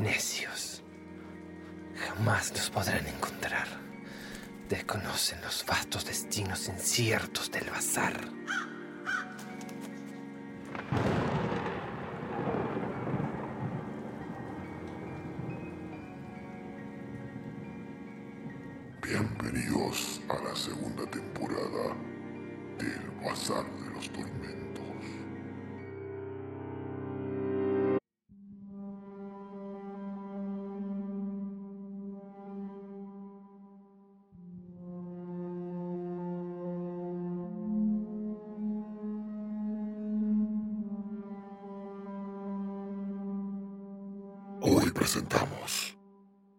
Necios. Jamás los podrán encontrar. Desconocen los vastos destinos inciertos del bazar.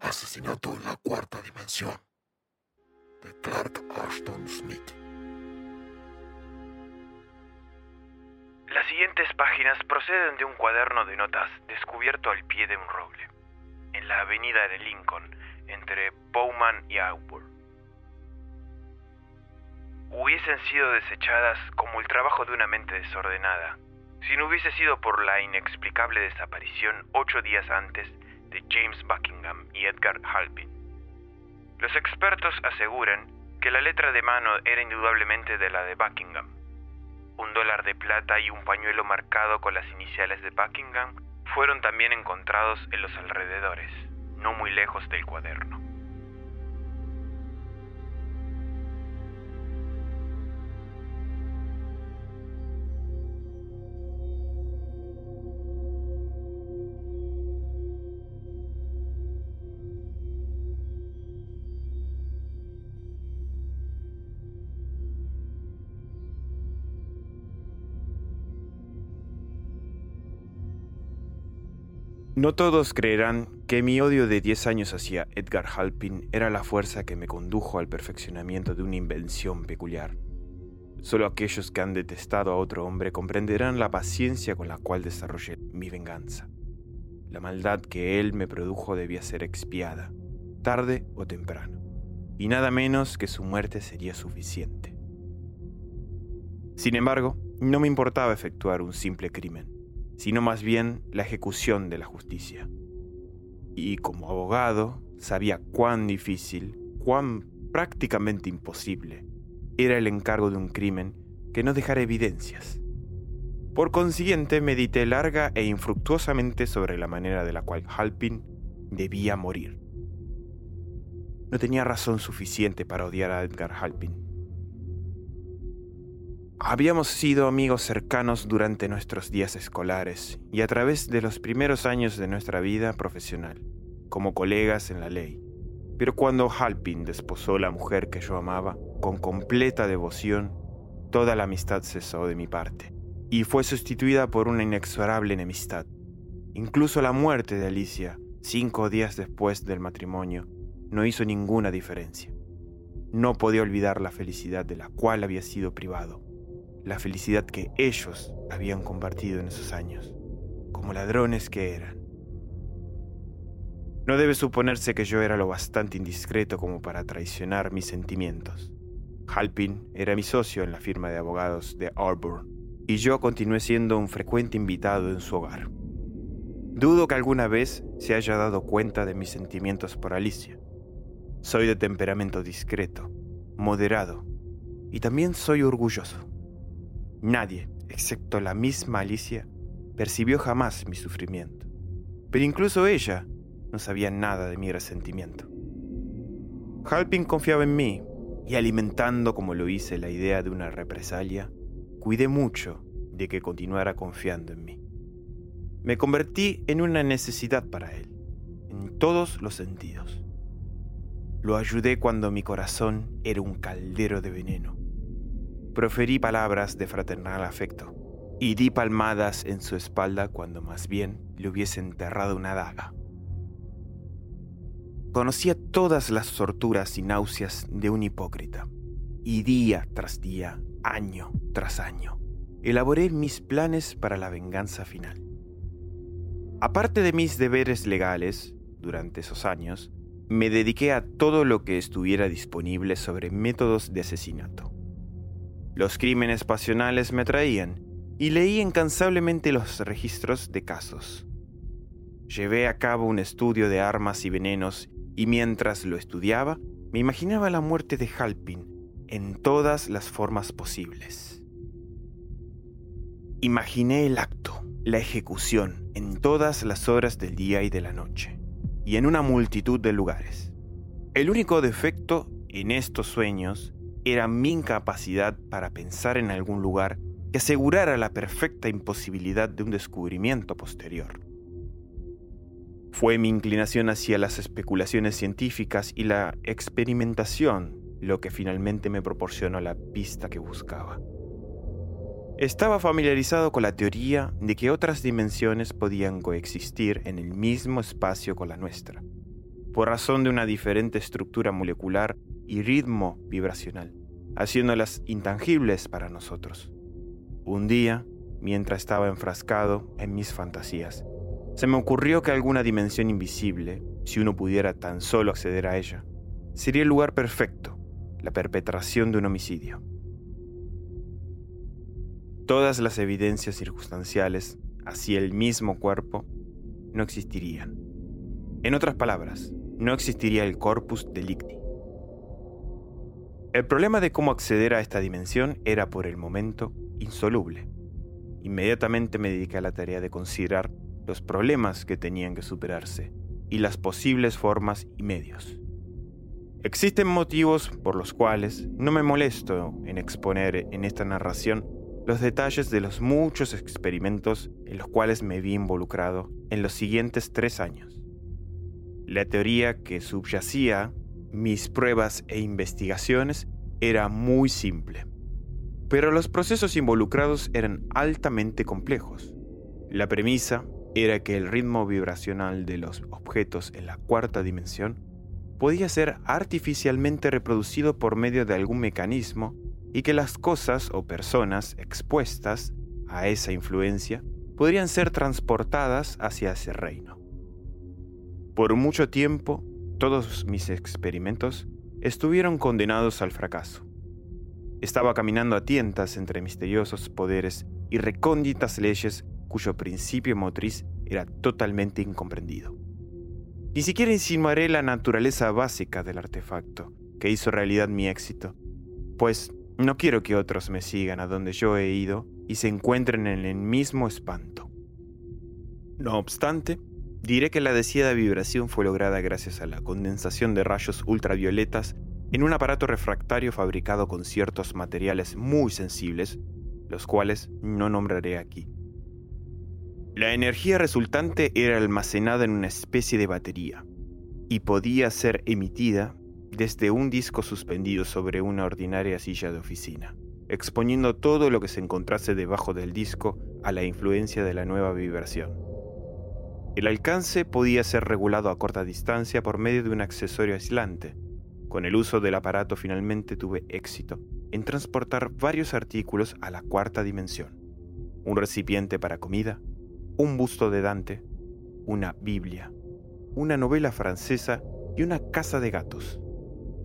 Asesinato en la Cuarta Dimensión de Clark Ashton Smith. Las siguientes páginas proceden de un cuaderno de notas descubierto al pie de un roble, en la avenida de Lincoln, entre Bowman y Auburn. Hubiesen sido desechadas como el trabajo de una mente desordenada, si no hubiese sido por la inexplicable desaparición ocho días antes de James Buckingham y Edgar Halpin. Los expertos aseguran que la letra de mano era indudablemente de la de Buckingham. Un dólar de plata y un pañuelo marcado con las iniciales de Buckingham fueron también encontrados en los alrededores, no muy lejos del cuaderno. No todos creerán que mi odio de 10 años hacia Edgar Halpin era la fuerza que me condujo al perfeccionamiento de una invención peculiar. Solo aquellos que han detestado a otro hombre comprenderán la paciencia con la cual desarrollé mi venganza. La maldad que él me produjo debía ser expiada, tarde o temprano, y nada menos que su muerte sería suficiente. Sin embargo, no me importaba efectuar un simple crimen sino más bien la ejecución de la justicia. Y como abogado, sabía cuán difícil, cuán prácticamente imposible era el encargo de un crimen que no dejara evidencias. Por consiguiente, medité larga e infructuosamente sobre la manera de la cual Halpin debía morir. No tenía razón suficiente para odiar a Edgar Halpin Habíamos sido amigos cercanos durante nuestros días escolares y a través de los primeros años de nuestra vida profesional, como colegas en la ley. Pero cuando Halpin desposó la mujer que yo amaba, con completa devoción, toda la amistad cesó de mi parte y fue sustituida por una inexorable enemistad. Incluso la muerte de Alicia, cinco días después del matrimonio, no hizo ninguna diferencia. No podía olvidar la felicidad de la cual había sido privado la felicidad que ellos habían compartido en esos años, como ladrones que eran. No debe suponerse que yo era lo bastante indiscreto como para traicionar mis sentimientos. Halpin era mi socio en la firma de abogados de Auburn, y yo continué siendo un frecuente invitado en su hogar. Dudo que alguna vez se haya dado cuenta de mis sentimientos por Alicia. Soy de temperamento discreto, moderado, y también soy orgulloso. Nadie, excepto la misma Alicia, percibió jamás mi sufrimiento. Pero incluso ella no sabía nada de mi resentimiento. Halpin confiaba en mí y alimentando como lo hice la idea de una represalia, cuidé mucho de que continuara confiando en mí. Me convertí en una necesidad para él, en todos los sentidos. Lo ayudé cuando mi corazón era un caldero de veneno Proferí palabras de fraternal afecto, y di palmadas en su espalda cuando más bien le hubiese enterrado una daga. Conocía todas las torturas y náuseas de un hipócrita, y día tras día, año tras año, elaboré mis planes para la venganza final. Aparte de mis deberes legales, durante esos años, me dediqué a todo lo que estuviera disponible sobre métodos de asesinato. Los crímenes pasionales me atraían y leí incansablemente los registros de casos. Llevé a cabo un estudio de armas y venenos y mientras lo estudiaba, me imaginaba la muerte de Halpin en todas las formas posibles. Imaginé el acto, la ejecución, en todas las horas del día y de la noche, y en una multitud de lugares. El único defecto en estos sueños era mi incapacidad para pensar en algún lugar que asegurara la perfecta imposibilidad de un descubrimiento posterior. Fue mi inclinación hacia las especulaciones científicas y la experimentación lo que finalmente me proporcionó la pista que buscaba. Estaba familiarizado con la teoría de que otras dimensiones podían coexistir en el mismo espacio con la nuestra, por razón de una diferente estructura molecular y ritmo vibracional, haciéndolas intangibles para nosotros. Un día, mientras estaba enfrascado en mis fantasías, se me ocurrió que alguna dimensión invisible, si uno pudiera tan solo acceder a ella, sería el lugar perfecto, la perpetración de un homicidio. Todas las evidencias circunstanciales hacia el mismo cuerpo no existirían. En otras palabras, no existiría el corpus delicti. El problema de cómo acceder a esta dimensión era por el momento insoluble. Inmediatamente me dediqué a la tarea de considerar los problemas que tenían que superarse y las posibles formas y medios. Existen motivos por los cuales no me molesto en exponer en esta narración los detalles de los muchos experimentos en los cuales me vi involucrado en los siguientes tres años. La teoría que subyacía mis pruebas e investigaciones era muy simple, pero los procesos involucrados eran altamente complejos. La premisa era que el ritmo vibracional de los objetos en la cuarta dimensión podía ser artificialmente reproducido por medio de algún mecanismo y que las cosas o personas expuestas a esa influencia podrían ser transportadas hacia ese reino. Por mucho tiempo, todos mis experimentos estuvieron condenados al fracaso. Estaba caminando a tientas entre misteriosos poderes y recónditas leyes cuyo principio motriz era totalmente incomprendido. Ni siquiera insinuaré la naturaleza básica del artefacto que hizo realidad mi éxito, pues no quiero que otros me sigan a donde yo he ido y se encuentren en el mismo espanto. No obstante, diré que la deseada vibración fue lograda gracias a la condensación de rayos ultravioletas en un aparato refractario fabricado con ciertos materiales muy sensibles, los cuales no nombraré aquí. La energía resultante era almacenada en una especie de batería y podía ser emitida desde un disco suspendido sobre una ordinaria silla de oficina, exponiendo todo lo que se encontrase debajo del disco a la influencia de la nueva vibración. El alcance podía ser regulado a corta distancia por medio de un accesorio aislante. Con el uso del aparato finalmente tuve éxito en transportar varios artículos a la cuarta dimensión. Un recipiente para comida, un busto de Dante, una Biblia, una novela francesa y una casa de gatos.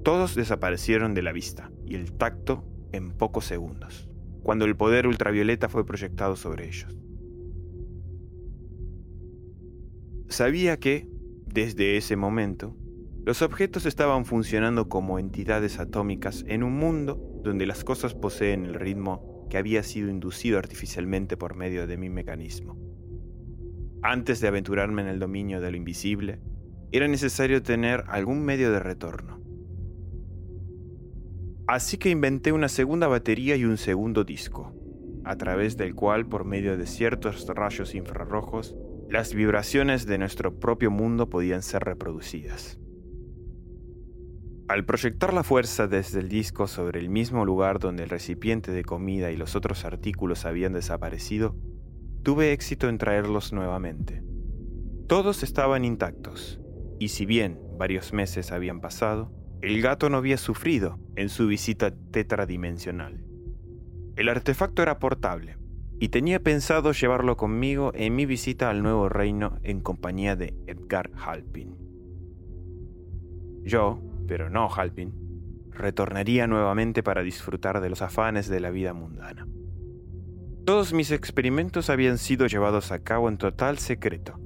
Todos desaparecieron de la vista y el tacto en pocos segundos, cuando el poder ultravioleta fue proyectado sobre ellos. Sabía que, desde ese momento, los objetos estaban funcionando como entidades atómicas en un mundo donde las cosas poseen el ritmo que había sido inducido artificialmente por medio de mi mecanismo. Antes de aventurarme en el dominio de lo invisible, era necesario tener algún medio de retorno. Así que inventé una segunda batería y un segundo disco, a través del cual, por medio de ciertos rayos infrarrojos, las vibraciones de nuestro propio mundo podían ser reproducidas. Al proyectar la fuerza desde el disco sobre el mismo lugar donde el recipiente de comida y los otros artículos habían desaparecido, tuve éxito en traerlos nuevamente. Todos estaban intactos, y si bien varios meses habían pasado, el gato no había sufrido en su visita tetradimensional. El artefacto era portable, y tenía pensado llevarlo conmigo en mi visita al nuevo reino en compañía de Edgar Halpin. Yo, pero no Halpin, retornaría nuevamente para disfrutar de los afanes de la vida mundana. Todos mis experimentos habían sido llevados a cabo en total secreto,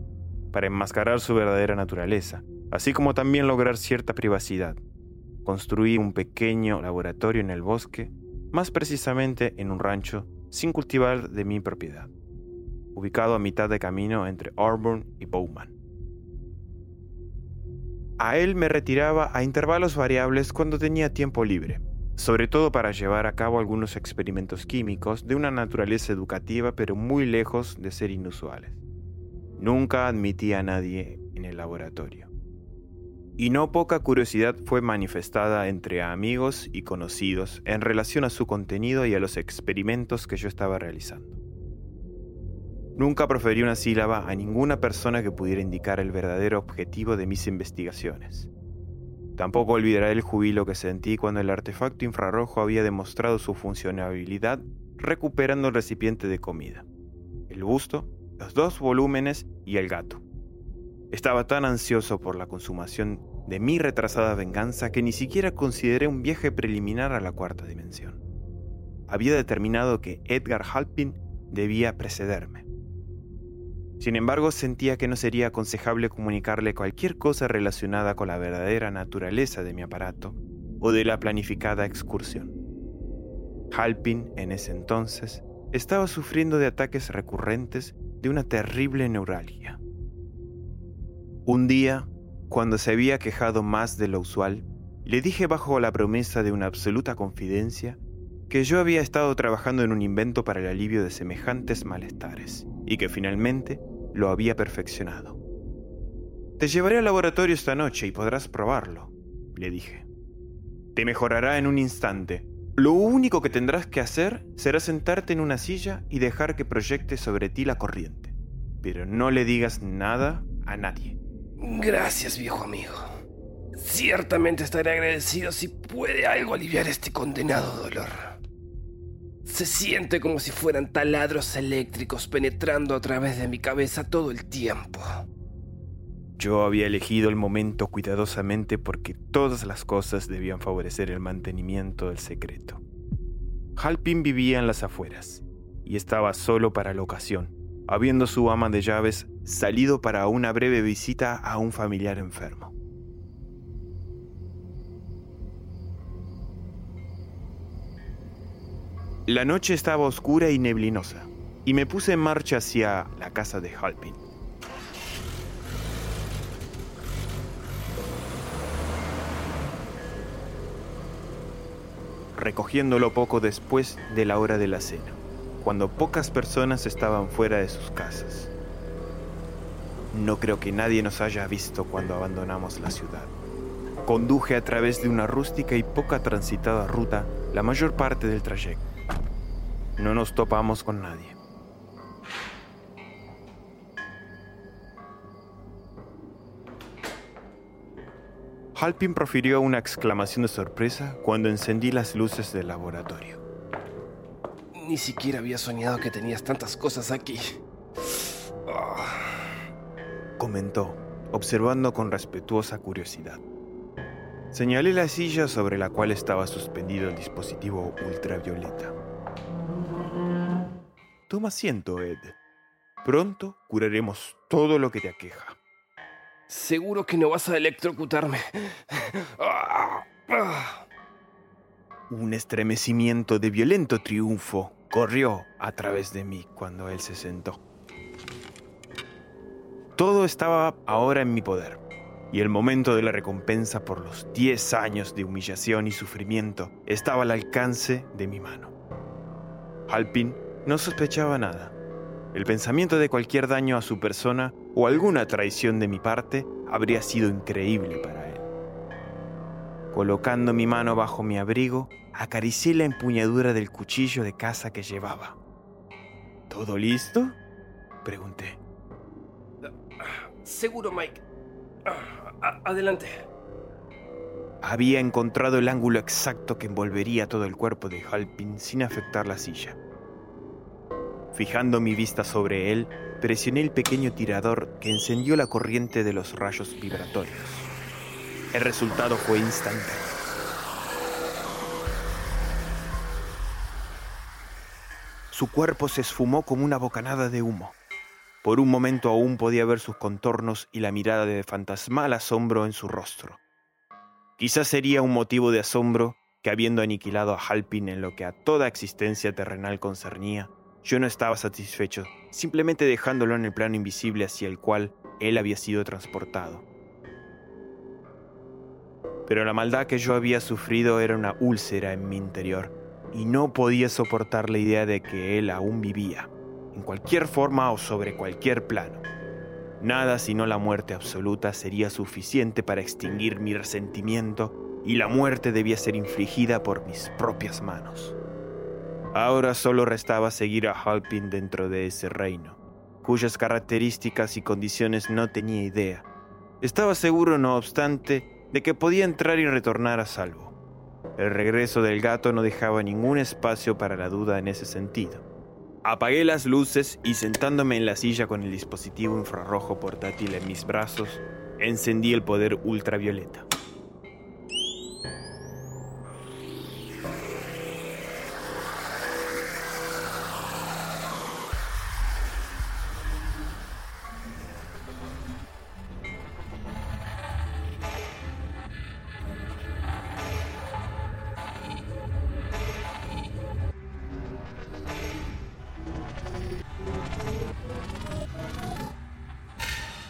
para enmascarar su verdadera naturaleza, así como también lograr cierta privacidad. Construí un pequeño laboratorio en el bosque, más precisamente en un rancho sin cultivar de mi propiedad, ubicado a mitad de camino entre Auburn y Bowman. A él me retiraba a intervalos variables cuando tenía tiempo libre, sobre todo para llevar a cabo algunos experimentos químicos de una naturaleza educativa pero muy lejos de ser inusuales. Nunca admitía a nadie en el laboratorio. Y no poca curiosidad fue manifestada entre amigos y conocidos en relación a su contenido y a los experimentos que yo estaba realizando. Nunca proferí una sílaba a ninguna persona que pudiera indicar el verdadero objetivo de mis investigaciones. Tampoco olvidaré el jubilo que sentí cuando el artefacto infrarrojo había demostrado su funcionabilidad recuperando el recipiente de comida, el busto, los dos volúmenes y el gato. Estaba tan ansioso por la consumación de mi retrasada venganza que ni siquiera consideré un viaje preliminar a la cuarta dimensión. Había determinado que Edgar Halpin debía precederme. Sin embargo, sentía que no sería aconsejable comunicarle cualquier cosa relacionada con la verdadera naturaleza de mi aparato o de la planificada excursión. Halpin, en ese entonces, estaba sufriendo de ataques recurrentes de una terrible neuralgia. Un día, cuando se había quejado más de lo usual, le dije bajo la promesa de una absoluta confidencia que yo había estado trabajando en un invento para el alivio de semejantes malestares y que finalmente lo había perfeccionado. Te llevaré al laboratorio esta noche y podrás probarlo, le dije. Te mejorará en un instante. Lo único que tendrás que hacer será sentarte en una silla y dejar que proyecte sobre ti la corriente. Pero no le digas nada a nadie. Gracias, viejo amigo. Ciertamente estaré agradecido si puede algo aliviar este condenado dolor. Se siente como si fueran taladros eléctricos penetrando a través de mi cabeza todo el tiempo. Yo había elegido el momento cuidadosamente porque todas las cosas debían favorecer el mantenimiento del secreto. Halpin vivía en las afueras y estaba solo para la ocasión, habiendo su ama de llaves salido para una breve visita a un familiar enfermo. La noche estaba oscura y neblinosa, y me puse en marcha hacia la casa de Halpin. recogiéndolo poco después de la hora de la cena, cuando pocas personas estaban fuera de sus casas. No creo que nadie nos haya visto cuando abandonamos la ciudad. Conduje a través de una rústica y poca transitada ruta la mayor parte del trayecto no nos topamos con nadie. Halpin profirió una exclamación de sorpresa cuando encendí las luces del laboratorio. Ni siquiera había soñado que tenías tantas cosas aquí. Comentó, observando con respetuosa curiosidad. Señalé la silla sobre la cual estaba suspendido el dispositivo ultravioleta. Toma asiento, Ed. Pronto curaremos todo lo que te aqueja. Seguro que no vas a electrocutarme. Un estremecimiento de violento triunfo corrió a través de mí cuando él se sentó. Todo estaba ahora en mi poder, y el momento de la recompensa por los 10 años de humillación y sufrimiento estaba al alcance de mi mano. Alpin no sospechaba nada. El pensamiento de cualquier daño a su persona o alguna traición de mi parte habría sido increíble para él. Colocando mi mano bajo mi abrigo, acaricié la empuñadura del cuchillo de caza que llevaba. ¿Todo listo? Pregunté. Seguro, Mike. Ah, adelante. Había encontrado el ángulo exacto que envolvería todo el cuerpo de Halpin sin afectar la silla. Fijando mi vista sobre él, presioné el pequeño tirador que encendió la corriente de los rayos vibratorios. El resultado fue instantáneo. Su cuerpo se esfumó como una bocanada de humo. Por un momento aún podía ver sus contornos y la mirada de fantasmal asombro en su rostro. Quizás sería un motivo de asombro que habiendo aniquilado a Halpin en lo que a toda existencia terrenal concernía, yo no estaba satisfecho, simplemente dejándolo en el plano invisible hacia el cual él había sido transportado. Pero la maldad que yo había sufrido era una úlcera en mi interior, y no podía soportar la idea de que él aún vivía, en cualquier forma o sobre cualquier plano. Nada sino la muerte absoluta sería suficiente para extinguir mi resentimiento y la muerte debía ser infligida por mis propias manos. Ahora solo restaba seguir a Halpin dentro de ese reino, cuyas características y condiciones no tenía idea. Estaba seguro, no obstante, de que podía entrar y retornar a salvo. El regreso del gato no dejaba ningún espacio para la duda en ese sentido. Apagué las luces y sentándome en la silla con el dispositivo infrarrojo portátil en mis brazos, encendí el poder ultravioleta.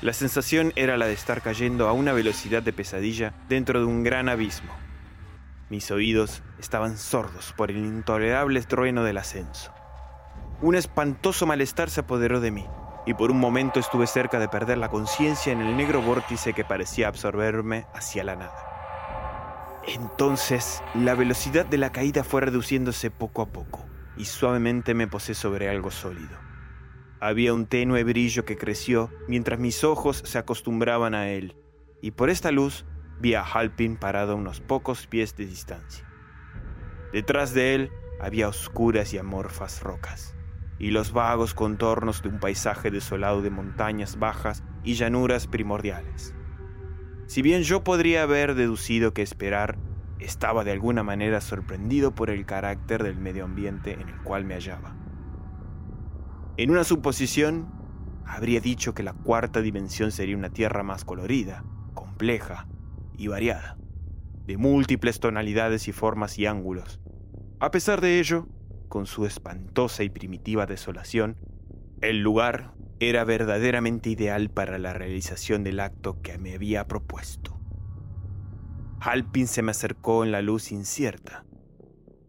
La sensación era la de estar cayendo a una velocidad de pesadilla dentro de un gran abismo. Mis oídos estaban sordos por el intolerable trueno del ascenso. Un espantoso malestar se apoderó de mí, y por un momento estuve cerca de perder la conciencia en el negro vórtice que parecía absorberme hacia la nada. Entonces, la velocidad de la caída fue reduciéndose poco a poco, y suavemente me posé sobre algo sólido. Había un tenue brillo que creció mientras mis ojos se acostumbraban a él, y por esta luz vi a Halpin parado a unos pocos pies de distancia. Detrás de él había oscuras y amorfas rocas, y los vagos contornos de un paisaje desolado de montañas bajas y llanuras primordiales. Si bien yo podría haber deducido que esperar estaba de alguna manera sorprendido por el carácter del medio ambiente en el cual me hallaba. En una suposición, habría dicho que la cuarta dimensión sería una Tierra más colorida, compleja y variada, de múltiples tonalidades y formas y ángulos. A pesar de ello, con su espantosa y primitiva desolación, el lugar era verdaderamente ideal para la realización del acto que me había propuesto. Halpin se me acercó en la luz incierta.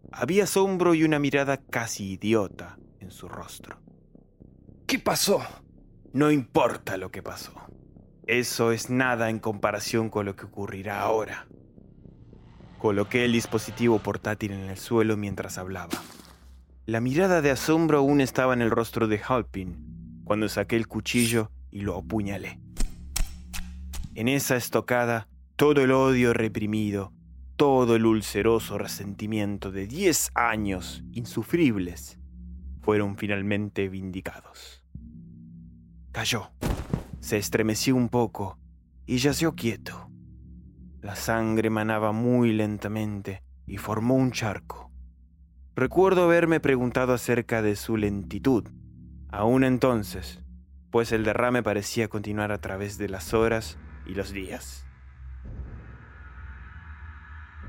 Había asombro y una mirada casi idiota en su rostro. ¿Qué pasó? No importa lo que pasó. Eso es nada en comparación con lo que ocurrirá ahora. Coloqué el dispositivo portátil en el suelo mientras hablaba. La mirada de asombro aún estaba en el rostro de Halpin cuando saqué el cuchillo y lo apuñalé. En esa estocada, todo el odio reprimido, todo el ulceroso resentimiento de diez años insufribles, fueron finalmente vindicados. Cayó. Se estremeció un poco y yació quieto. La sangre manaba muy lentamente y formó un charco. Recuerdo haberme preguntado acerca de su lentitud, aún entonces, pues el derrame parecía continuar a través de las horas y los días.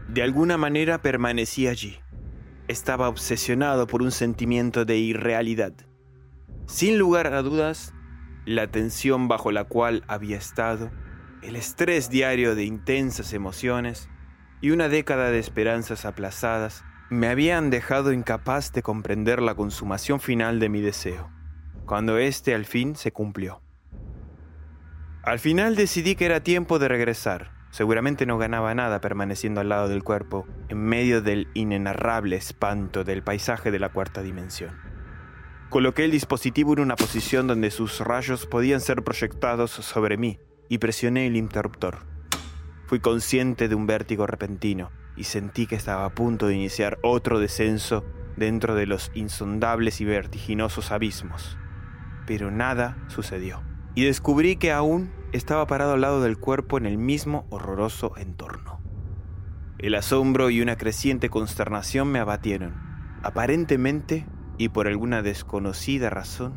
De alguna manera permanecí allí. Estaba obsesionado por un sentimiento de irrealidad. Sin lugar a dudas, la tensión bajo la cual había estado, el estrés diario de intensas emociones y una década de esperanzas aplazadas me habían dejado incapaz de comprender la consumación final de mi deseo, cuando éste al fin se cumplió. Al final decidí que era tiempo de regresar, Seguramente no ganaba nada permaneciendo al lado del cuerpo, en medio del inenarrable espanto del paisaje de la cuarta dimensión. Coloqué el dispositivo en una posición donde sus rayos podían ser proyectados sobre mí y presioné el interruptor. Fui consciente de un vértigo repentino y sentí que estaba a punto de iniciar otro descenso dentro de los insondables y vertiginosos abismos. Pero nada sucedió. Y descubrí que aún estaba parado al lado del cuerpo en el mismo horroroso entorno. El asombro y una creciente consternación me abatieron. Aparentemente, y por alguna desconocida razón,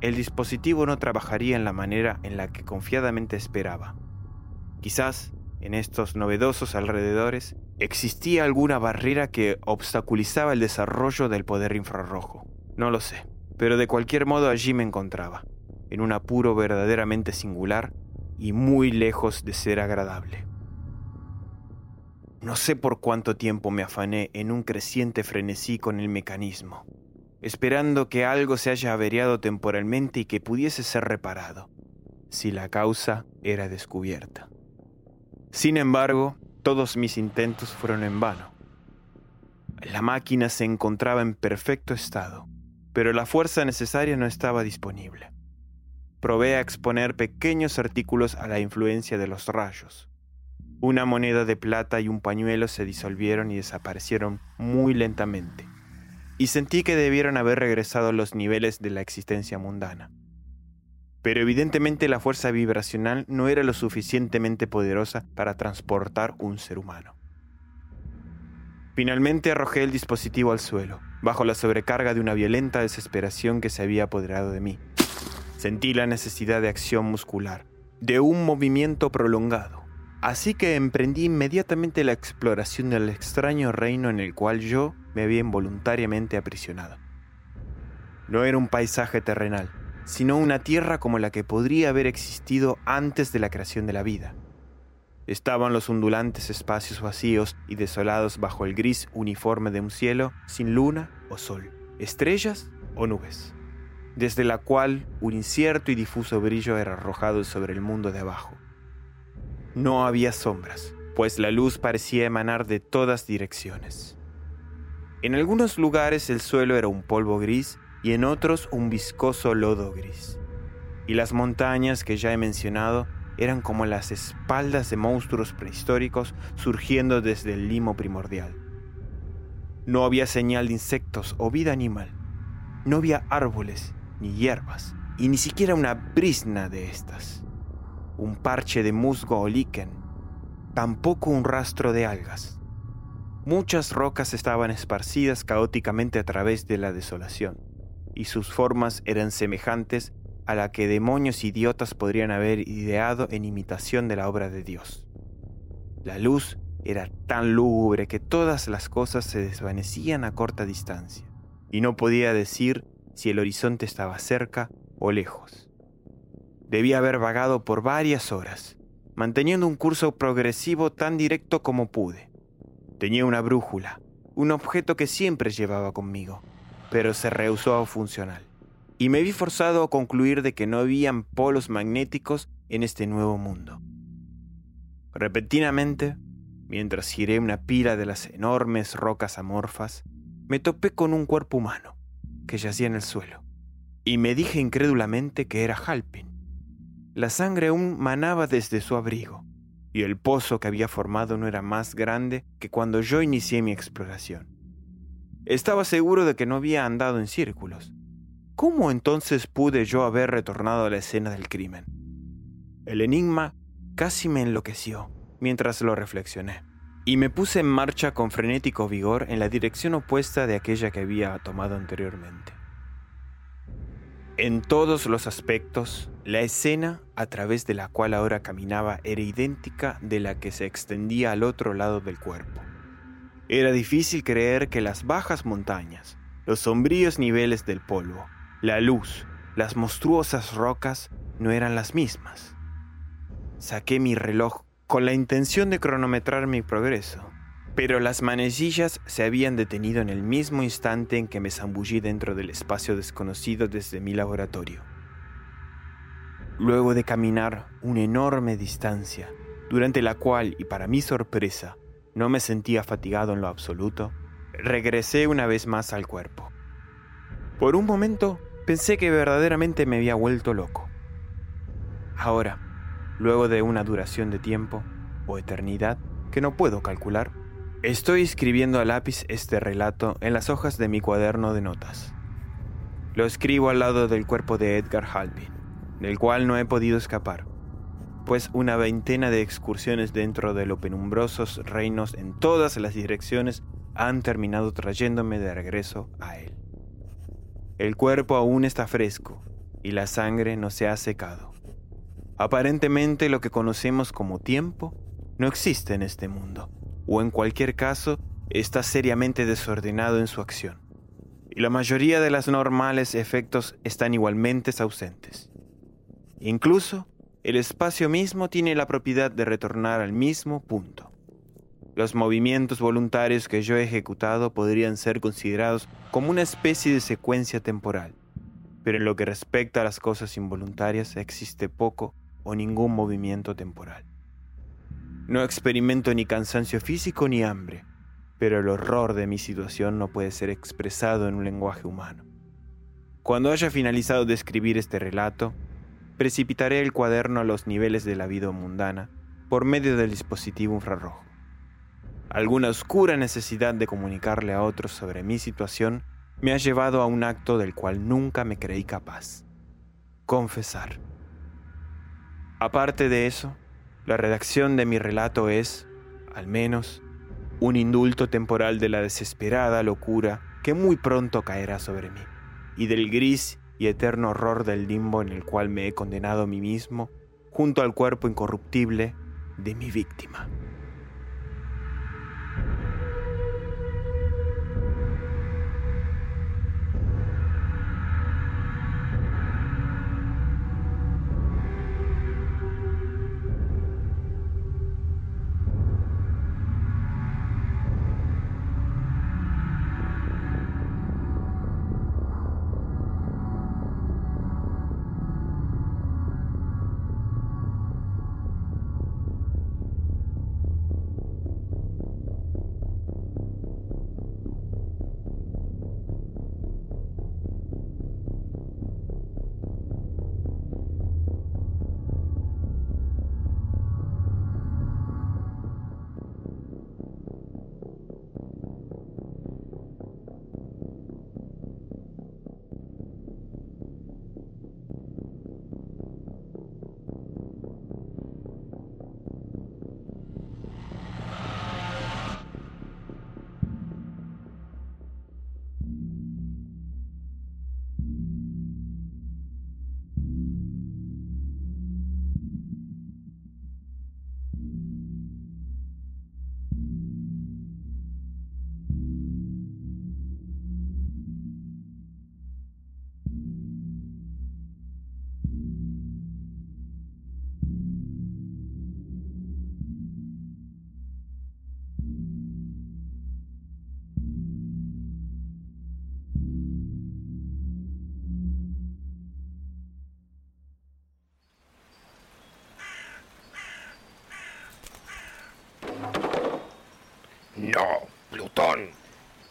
el dispositivo no trabajaría en la manera en la que confiadamente esperaba. Quizás, en estos novedosos alrededores, existía alguna barrera que obstaculizaba el desarrollo del poder infrarrojo. No lo sé, pero de cualquier modo allí me encontraba, en un apuro verdaderamente singular y muy lejos de ser agradable. No sé por cuánto tiempo me afané en un creciente frenesí con el mecanismo, esperando que algo se haya averiado temporalmente y que pudiese ser reparado, si la causa era descubierta. Sin embargo, todos mis intentos fueron en vano. La máquina se encontraba en perfecto estado, pero la fuerza necesaria no estaba disponible. Probé a exponer pequeños artículos a la influencia de los rayos. Una moneda de plata y un pañuelo se disolvieron y desaparecieron muy lentamente, y sentí que debieron haber regresado a los niveles de la existencia mundana. Pero evidentemente la fuerza vibracional no era lo suficientemente poderosa para transportar un ser humano. Finalmente arrojé el dispositivo al suelo, bajo la sobrecarga de una violenta desesperación que se había apoderado de mí. Sentí la necesidad de acción muscular, de un movimiento prolongado. Así que emprendí inmediatamente la exploración del extraño reino en el cual yo me había involuntariamente aprisionado. No era un paisaje terrenal, sino una tierra como la que podría haber existido antes de la creación de la vida. Estaban los ondulantes espacios vacíos y desolados bajo el gris uniforme de un cielo sin luna o sol, estrellas o nubes desde la cual un incierto y difuso brillo era arrojado sobre el mundo de abajo. No había sombras, pues la luz parecía emanar de todas direcciones. En algunos lugares el suelo era un polvo gris y en otros un viscoso lodo gris. Y las montañas que ya he mencionado eran como las espaldas de monstruos prehistóricos surgiendo desde el limo primordial. No había señal de insectos o vida animal. No había árboles ni hierbas, y ni siquiera una brisna de estas. Un parche de musgo o líquen, tampoco un rastro de algas. Muchas rocas estaban esparcidas caóticamente a través de la desolación, y sus formas eran semejantes a la que demonios idiotas podrían haber ideado en imitación de la obra de Dios. La luz era tan lúgubre que todas las cosas se desvanecían a corta distancia, y no podía decir si el horizonte estaba cerca o lejos. Debía haber vagado por varias horas, manteniendo un curso progresivo tan directo como pude. Tenía una brújula, un objeto que siempre llevaba conmigo, pero se rehusó a funcionar. Y me vi forzado a concluir de que no habían polos magnéticos en este nuevo mundo. Repentinamente, mientras giré una pila de las enormes rocas amorfas, me topé con un cuerpo humano que yacía en el suelo, y me dije incrédulamente que era Halpin. La sangre aún manaba desde su abrigo, y el pozo que había formado no era más grande que cuando yo inicié mi exploración. Estaba seguro de que no había andado en círculos. ¿Cómo entonces pude yo haber retornado a la escena del crimen? El enigma casi me enloqueció mientras lo reflexioné y me puse en marcha con frenético vigor en la dirección opuesta de aquella que había tomado anteriormente. En todos los aspectos, la escena a través de la cual ahora caminaba era idéntica de la que se extendía al otro lado del cuerpo. Era difícil creer que las bajas montañas, los sombríos niveles del polvo, la luz, las monstruosas rocas no eran las mismas. Saqué mi reloj con la intención de cronometrar mi progreso. Pero las manecillas se habían detenido en el mismo instante en que me zambullí dentro del espacio desconocido desde mi laboratorio. Luego de caminar una enorme distancia, durante la cual, y para mi sorpresa, no me sentía fatigado en lo absoluto, regresé una vez más al cuerpo. Por un momento pensé que verdaderamente me había vuelto loco. Ahora, luego de una duración de tiempo o eternidad que no puedo calcular, estoy escribiendo a lápiz este relato en las hojas de mi cuaderno de notas. Lo escribo al lado del cuerpo de Edgar Halpin, del cual no he podido escapar, pues una veintena de excursiones dentro de los penumbrosos reinos en todas las direcciones han terminado trayéndome de regreso a él. El cuerpo aún está fresco y la sangre no se ha secado. Aparentemente lo que conocemos como tiempo no existe en este mundo, o en cualquier caso está seriamente desordenado en su acción. Y la mayoría de los normales efectos están igualmente ausentes. Incluso el espacio mismo tiene la propiedad de retornar al mismo punto. Los movimientos voluntarios que yo he ejecutado podrían ser considerados como una especie de secuencia temporal, pero en lo que respecta a las cosas involuntarias existe poco o ningún movimiento temporal. No experimento ni cansancio físico ni hambre, pero el horror de mi situación no puede ser expresado en un lenguaje humano. Cuando haya finalizado de escribir este relato, precipitaré el cuaderno a los niveles de la vida mundana por medio del dispositivo infrarrojo. Alguna oscura necesidad de comunicarle a otros sobre mi situación me ha llevado a un acto del cual nunca me creí capaz. Confesar. Aparte de eso, la redacción de mi relato es, al menos, un indulto temporal de la desesperada locura que muy pronto caerá sobre mí, y del gris y eterno horror del limbo en el cual me he condenado a mí mismo junto al cuerpo incorruptible de mi víctima.